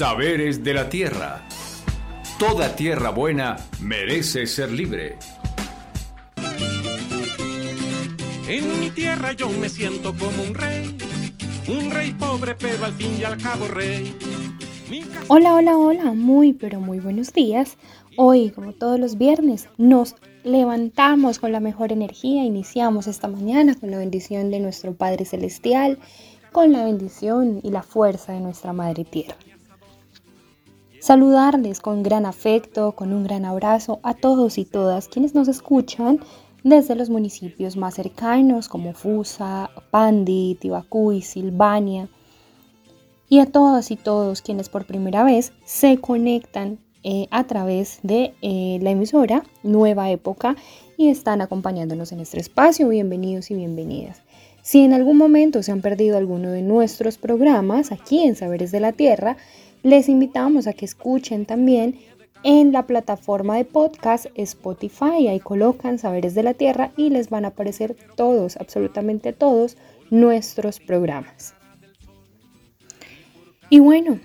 Saberes de la Tierra. Toda tierra buena merece ser libre. En mi tierra yo me siento como un rey, un rey pobre pero al fin y al cabo rey. Hola, hola, hola, muy pero muy buenos días. Hoy, como todos los viernes, nos levantamos con la mejor energía, iniciamos esta mañana con la bendición de nuestro Padre Celestial, con la bendición y la fuerza de nuestra Madre Tierra. Saludarles con gran afecto, con un gran abrazo a todos y todas quienes nos escuchan desde los municipios más cercanos como Fusa, Pandi, Tibacuy, Silvania, y a todas y todos quienes por primera vez se conectan eh, a través de eh, la emisora Nueva Época y están acompañándonos en este espacio. Bienvenidos y bienvenidas. Si en algún momento se han perdido alguno de nuestros programas aquí en Saberes de la Tierra, les invitamos a que escuchen también en la plataforma de podcast Spotify. Ahí colocan Saberes de la Tierra y les van a aparecer todos, absolutamente todos, nuestros programas. Y bueno,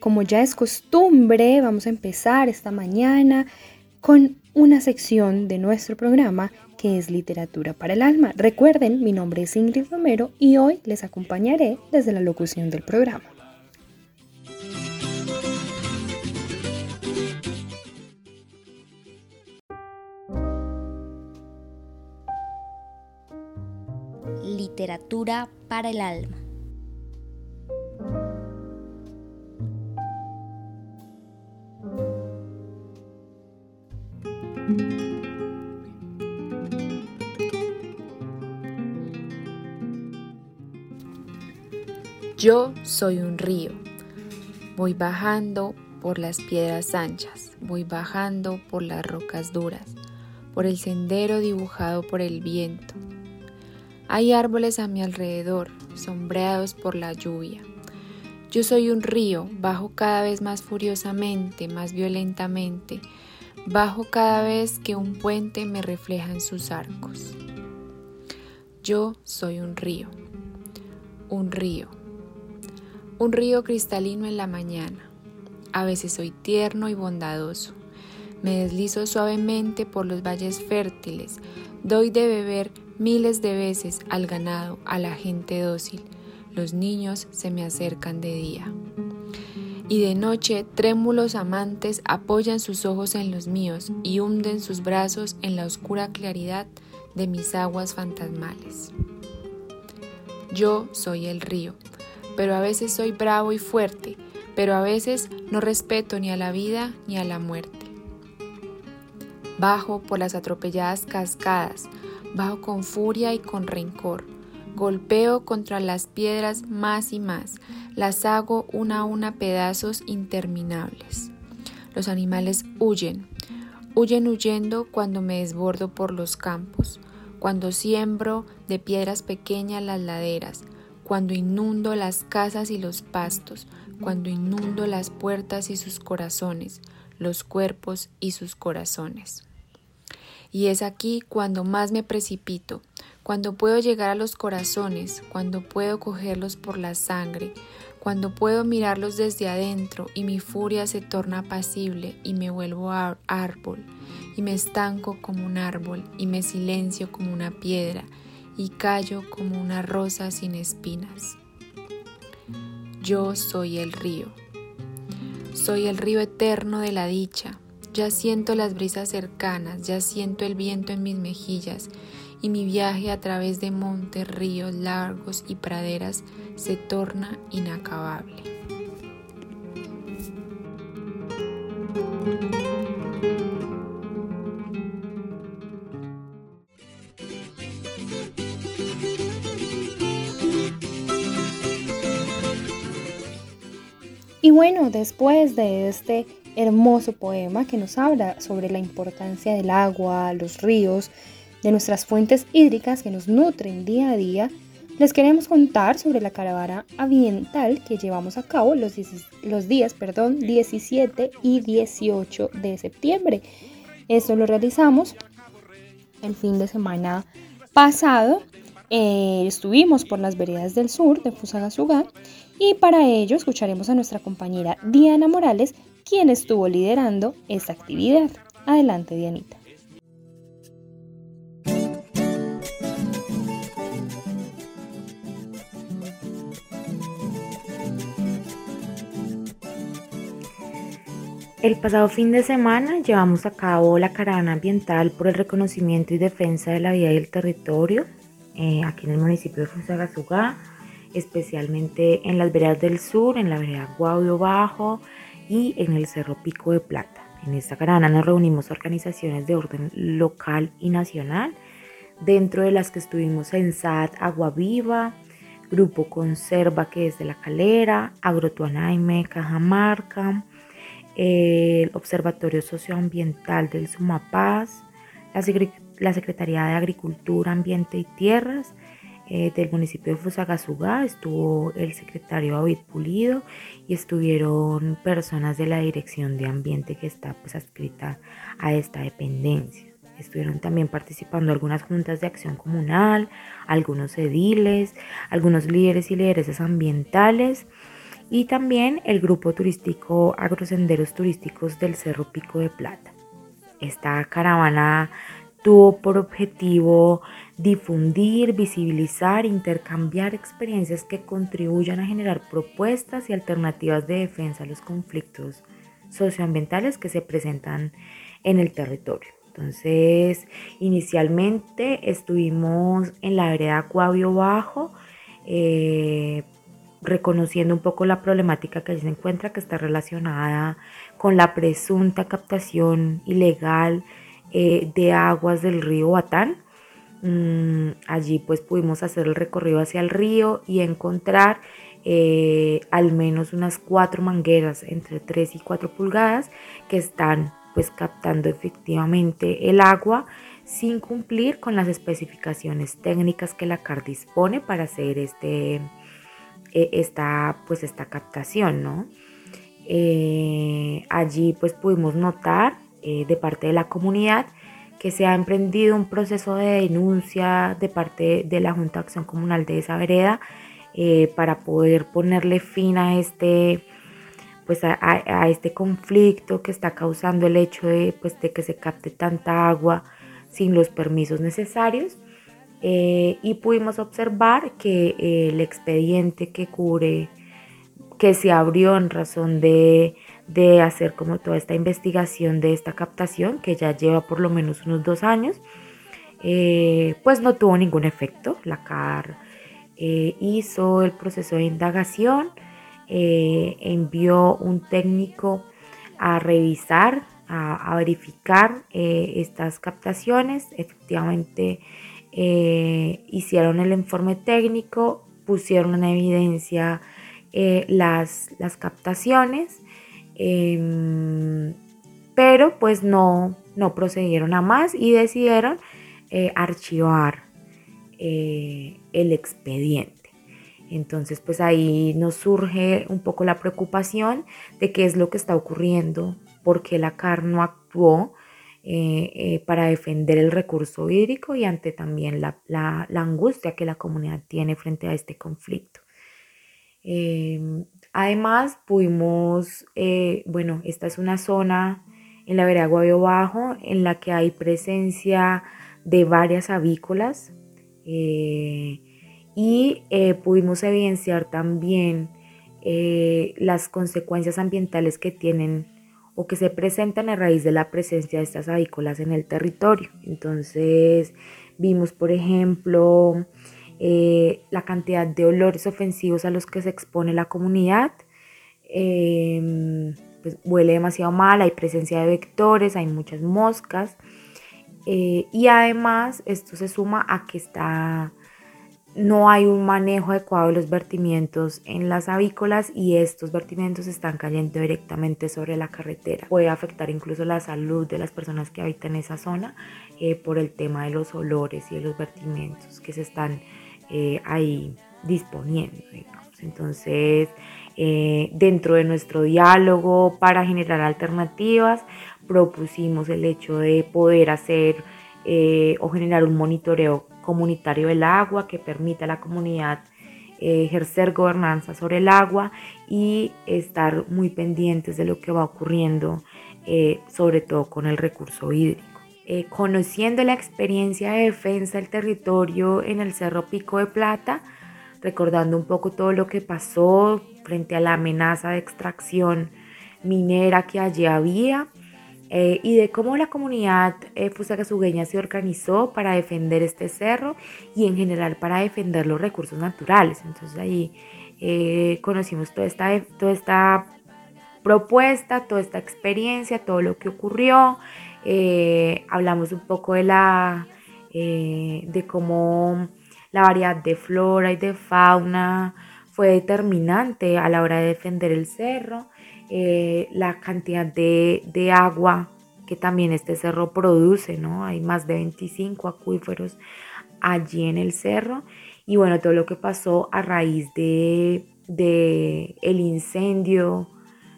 como ya es costumbre, vamos a empezar esta mañana con una sección de nuestro programa que es Literatura para el Alma. Recuerden, mi nombre es Ingrid Romero y hoy les acompañaré desde la locución del programa. Literatura para el alma. Yo soy un río. Voy bajando por las piedras anchas, voy bajando por las rocas duras, por el sendero dibujado por el viento, hay árboles a mi alrededor, sombreados por la lluvia. Yo soy un río, bajo cada vez más furiosamente, más violentamente, bajo cada vez que un puente me refleja en sus arcos. Yo soy un río, un río, un río cristalino en la mañana. A veces soy tierno y bondadoso. Me deslizo suavemente por los valles fértiles, doy de beber miles de veces al ganado, a la gente dócil. Los niños se me acercan de día. Y de noche trémulos amantes apoyan sus ojos en los míos y hunden sus brazos en la oscura claridad de mis aguas fantasmales. Yo soy el río, pero a veces soy bravo y fuerte, pero a veces no respeto ni a la vida ni a la muerte. Bajo por las atropelladas cascadas, bajo con furia y con rencor. Golpeo contra las piedras más y más, las hago una a una pedazos interminables. Los animales huyen, huyen huyendo cuando me desbordo por los campos, cuando siembro de piedras pequeñas las laderas, cuando inundo las casas y los pastos, cuando inundo las puertas y sus corazones, los cuerpos y sus corazones. Y es aquí cuando más me precipito, cuando puedo llegar a los corazones, cuando puedo cogerlos por la sangre, cuando puedo mirarlos desde adentro y mi furia se torna apacible y me vuelvo árbol, y me estanco como un árbol, y me silencio como una piedra, y callo como una rosa sin espinas. Yo soy el río, soy el río eterno de la dicha, ya siento las brisas cercanas, ya siento el viento en mis mejillas y mi viaje a través de montes, ríos largos y praderas se torna inacabable. Y bueno, después de este hermoso poema que nos habla sobre la importancia del agua, los ríos, de nuestras fuentes hídricas que nos nutren día a día, les queremos contar sobre la caravana ambiental que llevamos a cabo los, días perdón, 17 y 18 de septiembre. Esto lo realizamos el fin de semana pasado Eh, estuvimos por las veredas del sur de Fusagasugá y para ello escucharemos a nuestra compañera Diana Morales, quien estuvo liderando esta actividad. Adelante, Dianita. El pasado fin de semana llevamos a cabo la caravana ambiental por el reconocimiento y defensa de la vida y el territorio eh, aquí en el municipio de Fusagasugá, especialmente en las veredas del sur, en la vereda Guaudio Bajo y en el Cerro Pico de Plata. En esta caravana nos reunimos organizaciones de orden local y nacional, dentro de las que estuvimos en SAT Agua Grupo Conserva que es de La Calera, Agrotuanaime, Cajamarca, el Observatorio Socioambiental del Sumapaz, la, Secretaría de Agricultura, Ambiente y Tierras eh, del municipio de Fusagasugá, estuvo el secretario David Pulido y estuvieron personas de la Dirección de Ambiente que está pues adscrita a esta dependencia. Estuvieron también participando algunas juntas de acción comunal, algunos ediles, algunos líderes y lideresas ambientales y también el grupo turístico Agrosenderos Turísticos del Cerro Pico de Plata. Esta caravana tuvo por objetivo difundir, visibilizar, intercambiar experiencias que contribuyan a generar propuestas y alternativas de defensa a los conflictos socioambientales que se presentan en el territorio. Entonces, inicialmente estuvimos en la vereda Cuavio Bajo, eh, reconociendo un poco la problemática que allí se encuentra, que está relacionada con la presunta captación ilegal eh, de aguas del río Batán. Mm, allí pues pudimos hacer el recorrido hacia el río y encontrar eh, al menos unas cuatro mangueras entre 3 y 4 pulgadas que están pues captando efectivamente el agua sin cumplir con las especificaciones técnicas que la CAR dispone para hacer este, eh, esta, pues esta captación, ¿no? Allí pues pudimos notar eh, de parte de la comunidad que se ha emprendido un proceso de denuncia de parte de la Junta de Acción Comunal de esa vereda para poder ponerle fin a este, pues a, este conflicto que está causando el hecho de, pues, de que se capte tanta agua sin los permisos necesarios. Eh, y pudimos observar que eh, el expediente que cubre, que se abrió en razón de, hacer como toda esta investigación de esta captación, que ya lleva por lo menos unos dos años, eh, pues no tuvo ningún efecto. La CAR hizo el proceso de indagación, envió un técnico a revisar, a, a verificar estas captaciones. Efectivamente, eh, hicieron el informe técnico, pusieron en evidencia eh, las, las, captaciones, em, pero pues no, no procedieron a más y decidieron eh, archivar el expediente. Entonces, pues ahí nos surge un poco la preocupación de qué es lo que está ocurriendo, por qué la CAR no actuó eh, eh, para defender el recurso hídrico y ante también la, angustia que la comunidad tiene frente a este conflicto. Em, además, pudimos, eh, bueno, esta es una zona en la vereda Guayo Bajo en la que hay presencia de varias avícolas y pudimos evidenciar también las consecuencias ambientales que tienen o que se presentan a raíz de la presencia de estas avícolas en el territorio. Entonces vimos, por ejemplo, eh, la cantidad de olores ofensivos a los que se expone la comunidad. Em, pues huele demasiado mal, hay presencia de vectores, hay muchas moscas. Eh, y además esto se suma a que está no hay un manejo adecuado de los vertimientos en las avícolas y estos vertimientos están cayendo directamente sobre la carretera. Puede afectar incluso la salud de las personas que habitan esa zona eh, por el tema de los olores y de los vertimientos que se están eh, ahí disponiendo. Entonces, eh, dentro de nuestro diálogo para generar alternativas, propusimos el hecho de poder hacer o generar un monitoreo comunitario del agua que permite a la comunidad eh, ejercer gobernanza sobre el agua y estar muy pendientes de lo que va ocurriendo, eh, sobre todo con el recurso hídrico. Eh, conociendo la experiencia de defensa del territorio en el Cerro Pico de Plata, recordando un poco todo lo que pasó frente a la amenaza de extracción minera que allí había, eh, y de cómo la comunidad eh, se organizó para defender este cerro y en general para defender los recursos naturales. Entonces ahí eh, conocimos toda esta, toda esta propuesta, toda esta experiencia, todo lo que ocurrió. Hablamos un poco de la de cómo la variedad de flora y de fauna fue determinante a la hora de defender el cerro eh, la cantidad de, agua que también este cerro produce, ¿no? Hay más de 25 acuíferos allí en el cerro y bueno, todo lo que pasó a raíz de, el incendio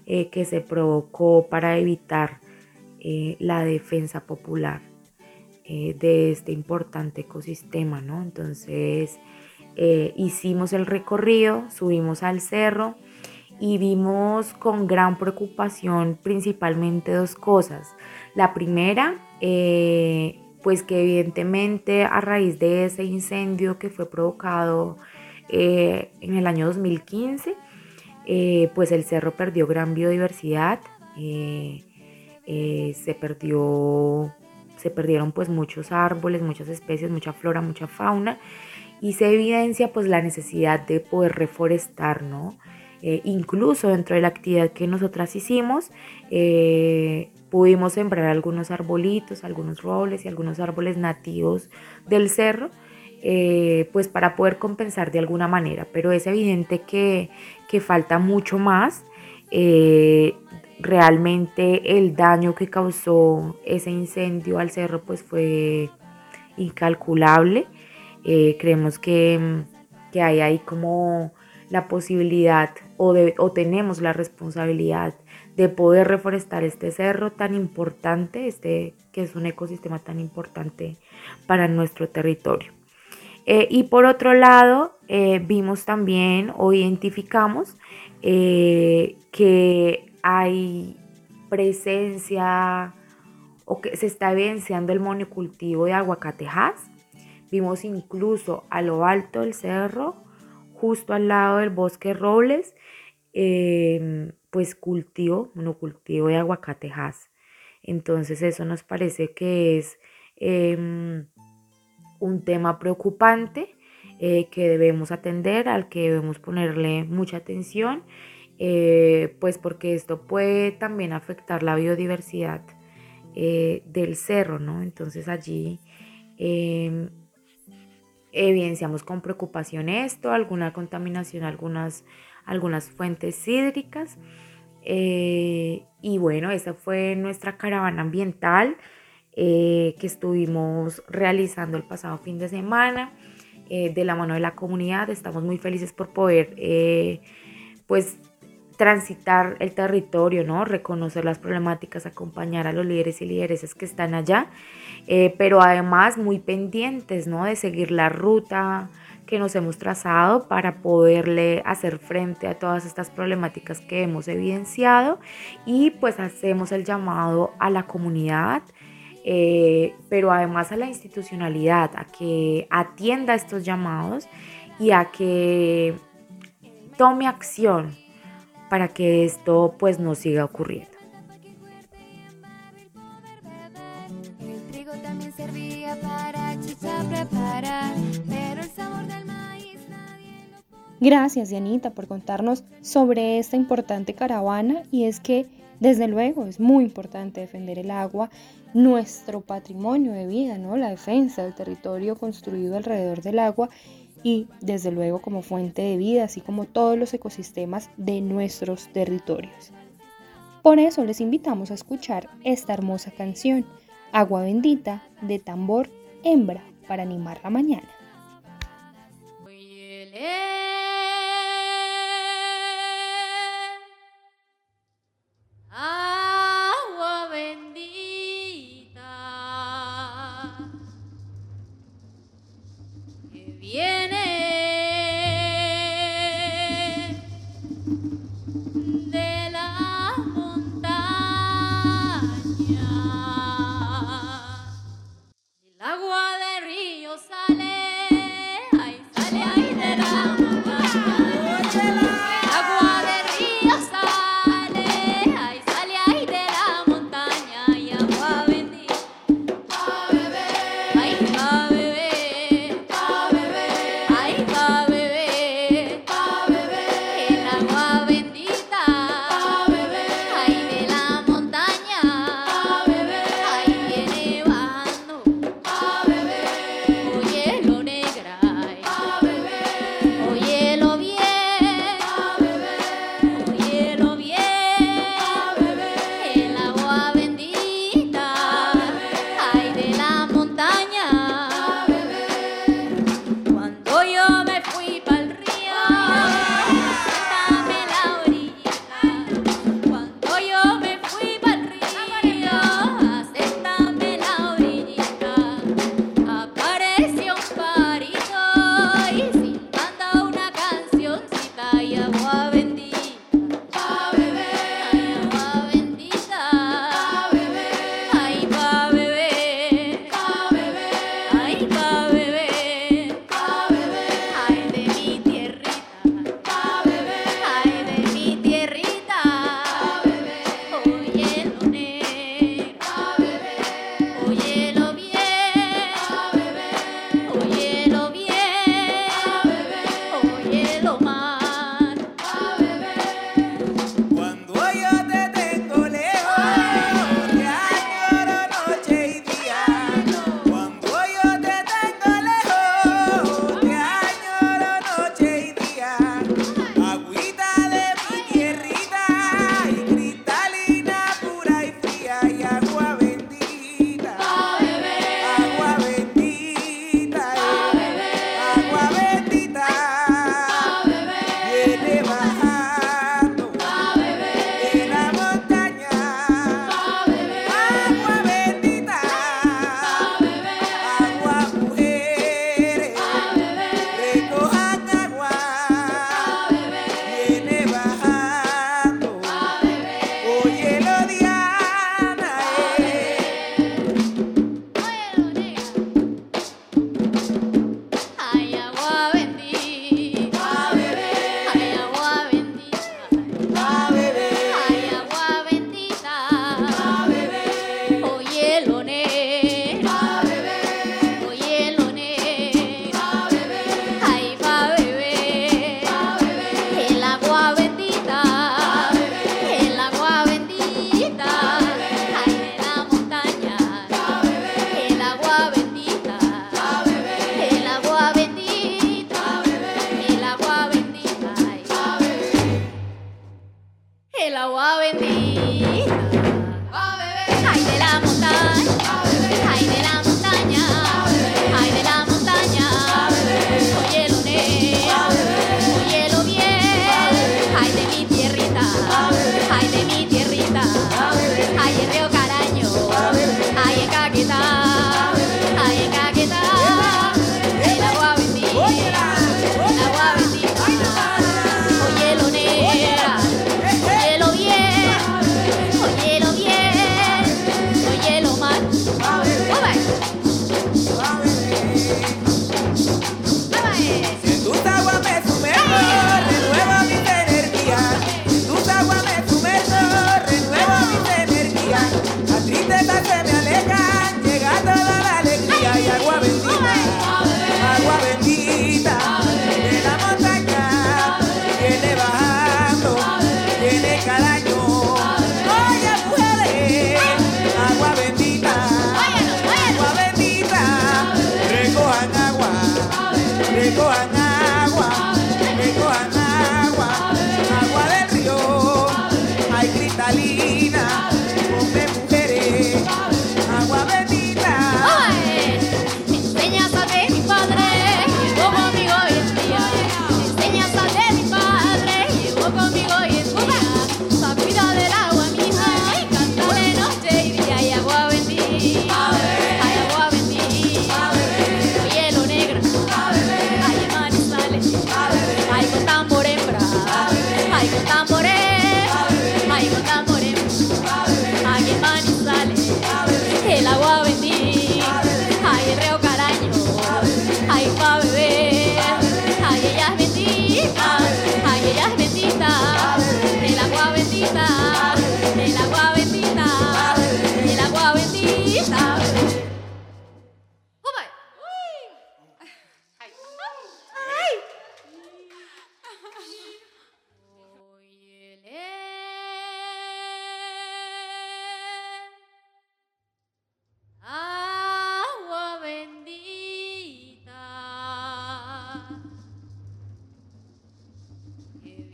eh, que se provocó para evitar eh, la defensa popular de este importante ecosistema, ¿no? Entonces hicimos el recorrido, subimos al cerro, y vimos con gran preocupación principalmente dos cosas. La primera, eh, pues que evidentemente a raíz de ese incendio que fue provocado eh, en el año 2015, eh, pues el cerro perdió gran biodiversidad, se perdió, se perdieron pues muchos árboles, muchas especies, mucha flora, mucha fauna y se evidencia pues la necesidad de poder reforestar, ¿no? Eh, incluso dentro de la actividad que nosotras hicimos, eh, pudimos sembrar algunos arbolitos, algunos robles y algunos árboles nativos del cerro, eh, pues para poder compensar de alguna manera. Pero es evidente que, que falta mucho más. Realmente el daño que causó ese incendio al cerro pues fue incalculable. creemos que, que hay ahí como la posibilidad o, o tenemos la responsabilidad de poder reforestar este cerro tan importante, este que es un ecosistema tan importante para nuestro territorio. Eh, y por otro lado, eh, vimos también o identificamos eh, que hay presencia o que se está evidenciando el monocultivo de aguacatejas. Vimos incluso a lo alto del cerro justo al lado del bosque robles, em, pues cultivo, monocultivo de aguacatejas. Entonces eso nos parece que es em, un tema preocupante eh, que debemos atender, al que debemos ponerle mucha atención, eh, pues porque esto puede también afectar la biodiversidad eh, del cerro, ¿no? Entonces allí em, evidenciamos con preocupación esto, alguna contaminación, algunas, algunas fuentes hídricas. Eh, y bueno, esa fue nuestra caravana ambiental que estuvimos realizando el pasado fin de semana de la mano de la comunidad. Estamos muy felices por poder pues transitar el territorio, ¿no? Reconocer las problemáticas, acompañar a los líderes y lideresas que están allá, eh, pero además muy pendientes, ¿no? De seguir la ruta que nos hemos trazado para poderle hacer frente a todas estas problemáticas que hemos evidenciado y pues hacemos el llamado a la comunidad, eh, pero además a la institucionalidad, a que atienda estos llamados y a que tome acción para que esto pues no siga ocurriendo. Gracias, Dianita, por contarnos sobre esta importante caravana y es que, desde luego, es muy importante defender el agua, nuestro patrimonio de vida, ¿no? La defensa del territorio construido alrededor del agua y desde luego como fuente de vida, así como todos los ecosistemas de nuestros territorios. Por eso les invitamos a escuchar esta hermosa canción, Agua Bendita, de tambor hembra, para animar la mañana.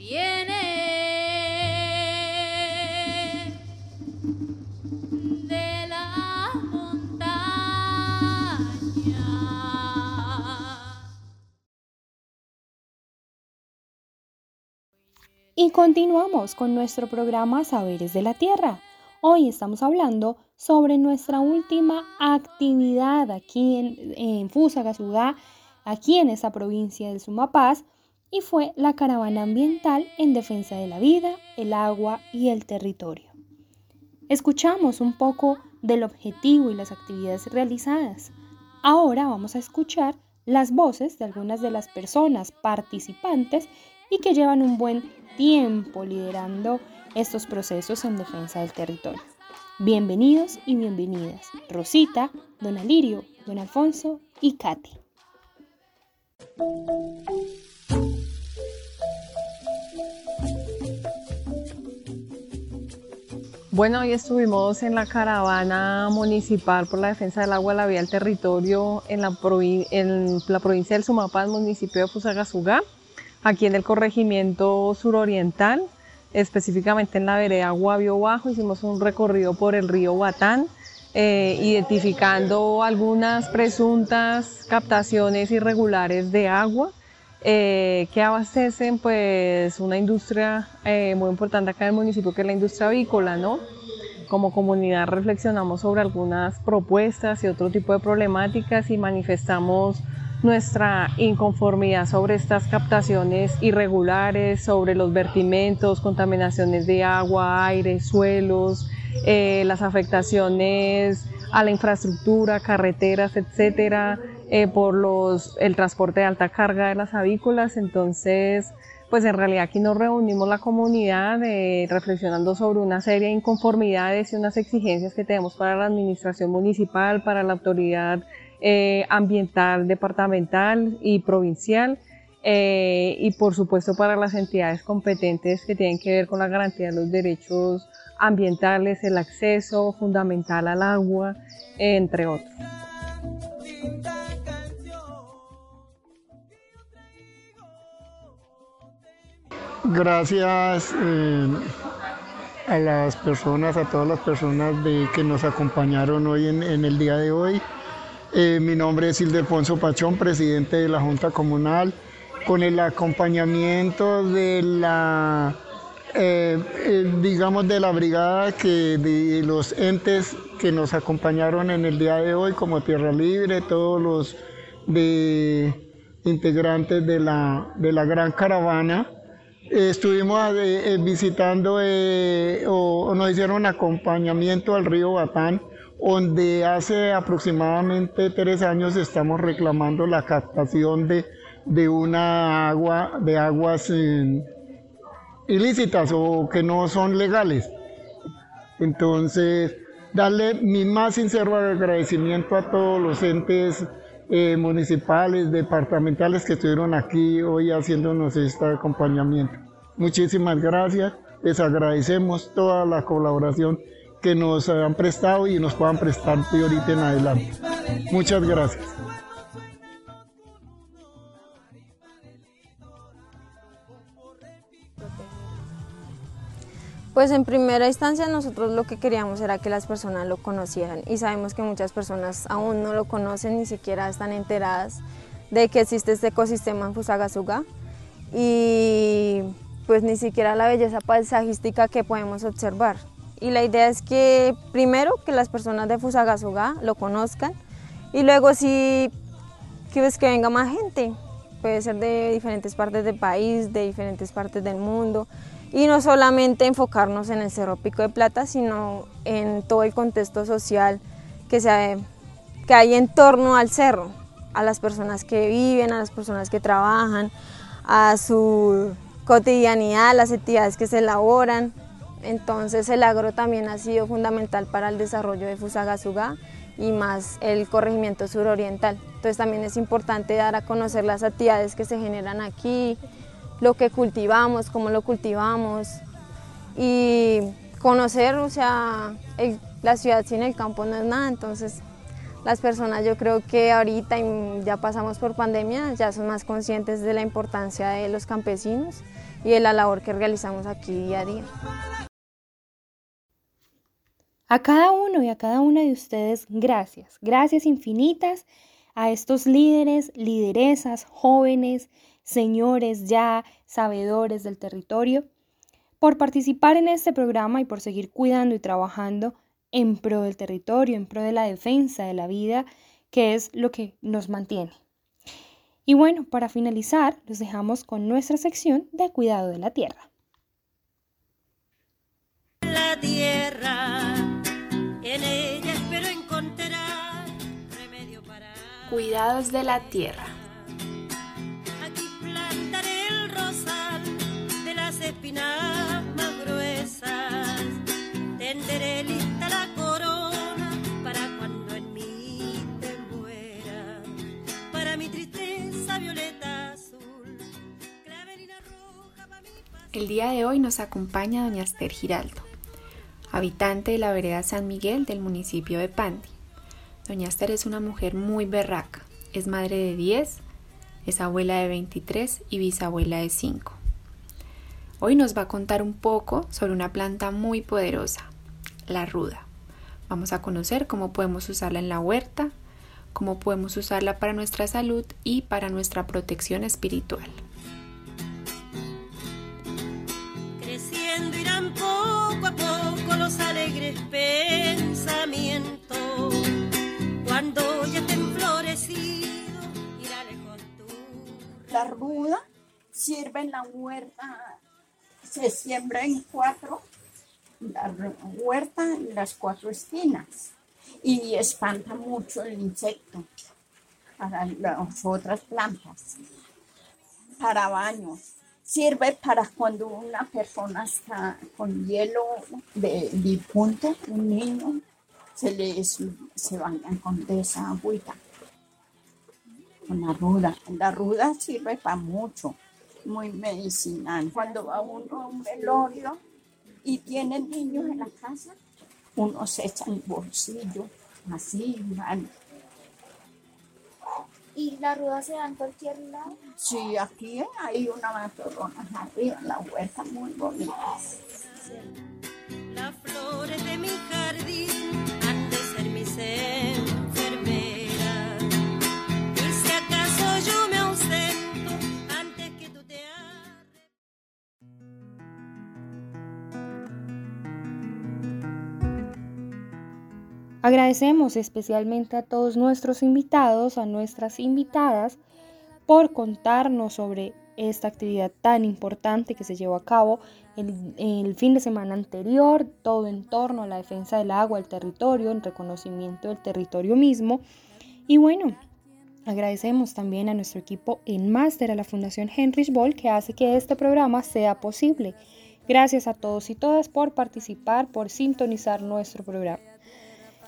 Y continuamos con nuestro programa Saberes de la Tierra. Hoy estamos hablando sobre nuestra última actividad aquí en, en Fusagasugá, aquí en esa provincia del Sumapaz, y fue la caravana ambiental en defensa de la vida, el agua y el territorio. Escuchamos un poco del objetivo y las actividades realizadas. Ahora vamos a escuchar las voces de algunas de las personas participantes y que llevan un buen tiempo liderando estos procesos en defensa del territorio. Bienvenidos y bienvenidas, Rosita, Don Alirio, Don Alfonso y Katy. Bueno, hoy estuvimos en la caravana municipal por la defensa del agua, la vía del territorio en la, en la provincia del Sumapaz, municipio de Fusagasugá aquí en el corregimiento suroriental, específicamente en la vereda Guavio Bajo, hicimos un recorrido por el río Batán, eh, identificando algunas presuntas captaciones irregulares de agua eh, que abastecen pues una industria eh, muy importante acá en el municipio que es la industria avícola, ¿no? Como comunidad reflexionamos sobre algunas propuestas y otro tipo de problemáticas y manifestamos nuestra inconformidad sobre estas captaciones irregulares, sobre los vertimentos, contaminaciones de agua, aire, suelos, eh, las afectaciones a la infraestructura, carreteras, etcétera, eh, por los, el transporte de alta carga de las avícolas. Entonces, pues en realidad aquí nos reunimos la comunidad eh, reflexionando sobre una serie de inconformidades y unas exigencias que tenemos para la administración municipal, para la autoridad eh, ambiental departamental y provincial y por supuesto para las entidades competentes que tienen que ver con la garantía de los derechos ambientales, el acceso fundamental al agua, entre otros. Gracias. Eh, a las personas, a todas las personas de, que nos acompañaron hoy en, el día de hoy. Eh, mi nombre es Ildefonso Pachón, presidente de la Junta Comunal, con el acompañamiento de la, eh, eh, digamos, de la brigada que, de los entes que nos acompañaron en el día de hoy, como Tierra Libre, todos los de integrantes de la, de la gran caravana. Estuvimos eh, eh, visitando eh, o, nos hicieron acompañamiento al río Batán, donde hace aproximadamente tres años estamos reclamando la captación de, de una agua, de aguas ilícitas o que no son legales. Entonces, darle mi más sincero agradecimiento a todos los entes eh, municipales, departamentales que estuvieron aquí hoy haciéndonos este acompañamiento. Muchísimas gracias, les agradecemos toda la colaboración que nos han prestado y nos puedan prestar de ahorita en adelante. Muchas gracias. Pues en primera instancia nosotros lo que queríamos era que las personas lo conocieran y sabemos que muchas personas aún no lo conocen, ni siquiera están enteradas de que existe este ecosistema en Fusagasugá y pues ni siquiera la belleza paisajística que podemos observar. Y la idea es que primero que las personas de Fusagasugá lo conozcan y luego sí que, pues, que venga más gente, puede ser de diferentes partes del país, de diferentes partes del mundo, y no solamente enfocarnos en el Cerro Pico de Plata, sino en todo el contexto social que, se, que hay en torno al cerro, a las personas que viven, a las personas que trabajan, a su cotidianidad, las actividades que se elaboran. Entonces el agro también ha sido fundamental para el desarrollo de Fusagasugá y más el corregimiento suroriental. Entonces también es importante dar a conocer las actividades que se generan aquí, lo que cultivamos, cómo lo cultivamos y conocer, o sea, la ciudad sin el campo no es nada, entonces las personas yo creo que ahorita ya pasamos por pandemia, ya son más conscientes de la importancia de los campesinos y de la labor que realizamos aquí día a día. A cada uno y a cada una de ustedes, gracias, gracias infinitas a estos líderes, lideresas, jóvenes, señores ya sabedores del territorio, por participar en este programa y por seguir cuidando y trabajando en pro del territorio, en pro de la defensa de la vida, que es lo que nos mantiene. Y bueno, para finalizar, los dejamos con nuestra sección de cuidado de la tierra. La tierra, en ella espero encontrar remedio para... Cuidados de la tierra. Espinas más gruesas, tenderé lista la corona para cuando en mí te muera, para mi tristeza violeta azul, roja para mi El día de hoy nos acompaña doña Esther Giraldo, habitante de la vereda San Miguel del municipio de Pandi. Doña Esther es una mujer muy berraca, es madre de 10, es abuela de 23 y bisabuela de 5. Hoy nos va a contar un poco sobre una planta muy poderosa, la ruda. Vamos a conocer cómo podemos usarla en la huerta, cómo podemos usarla para nuestra salud y para nuestra protección espiritual. Creciendo irán poco a poco los alegres pensamientos. Cuando ya estén florecidos, irá lejos tú. La ruda sirve en la huerta se siembra en cuatro, la huerta en las cuatro esquinas y espanta mucho el insecto para las otras plantas, para baños. Sirve para cuando una persona está con hielo de difunto, un niño, se les se bañan con esa agüita, con la ruda. La ruda sirve para mucho muy medicinal. Cuando va uno a un velorio y tiene niños en la casa, uno se echa en bolsillo, así, mal. ¿Y la ruda se da en cualquier lado? Sí, aquí hay una matorrona arriba, la huerta muy bonita. Agradecemos especialmente a todos nuestros invitados, a nuestras invitadas, por contarnos sobre esta actividad tan importante que se llevó a cabo el, el, fin de semana anterior, todo en torno a la defensa del agua, el territorio, el reconocimiento del territorio mismo. Y bueno, agradecemos también a nuestro equipo en máster, a la Fundación Heinrich Boll, que hace que este programa sea posible. Gracias a todos y todas por participar, por sintonizar nuestro programa.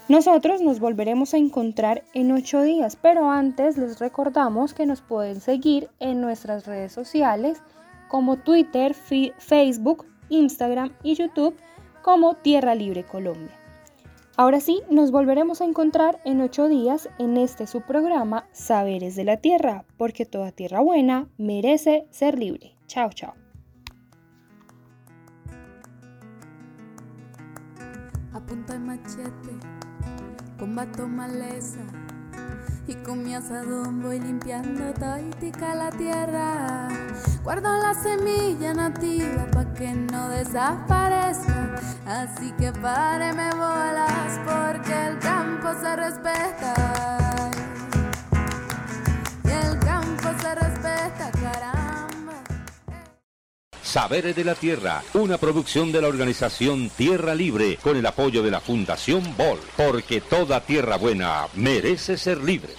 Nosotros nos volveremos a encontrar en ocho días, pero antes les recordamos que nos pueden seguir en nuestras redes sociales como Twitter, Facebook, Instagram y YouTube como Tierra Libre Colombia. Ahora sí, nos volveremos a encontrar en ocho días en este su programa Saberes de la Tierra, porque toda tierra buena merece ser libre. Chao, chao. A punta de machete combato maleza y con mi asadón voy limpiando toitica la tierra. Guardo la semilla nativa pa' que no desaparezca. Así que páreme bolas porque el campo se respeta. Y el campo se respeta, caramba. Saberes de la Tierra, una producción de la organización Tierra Libre con el apoyo de la Fundación Bol, porque toda tierra buena merece ser libre.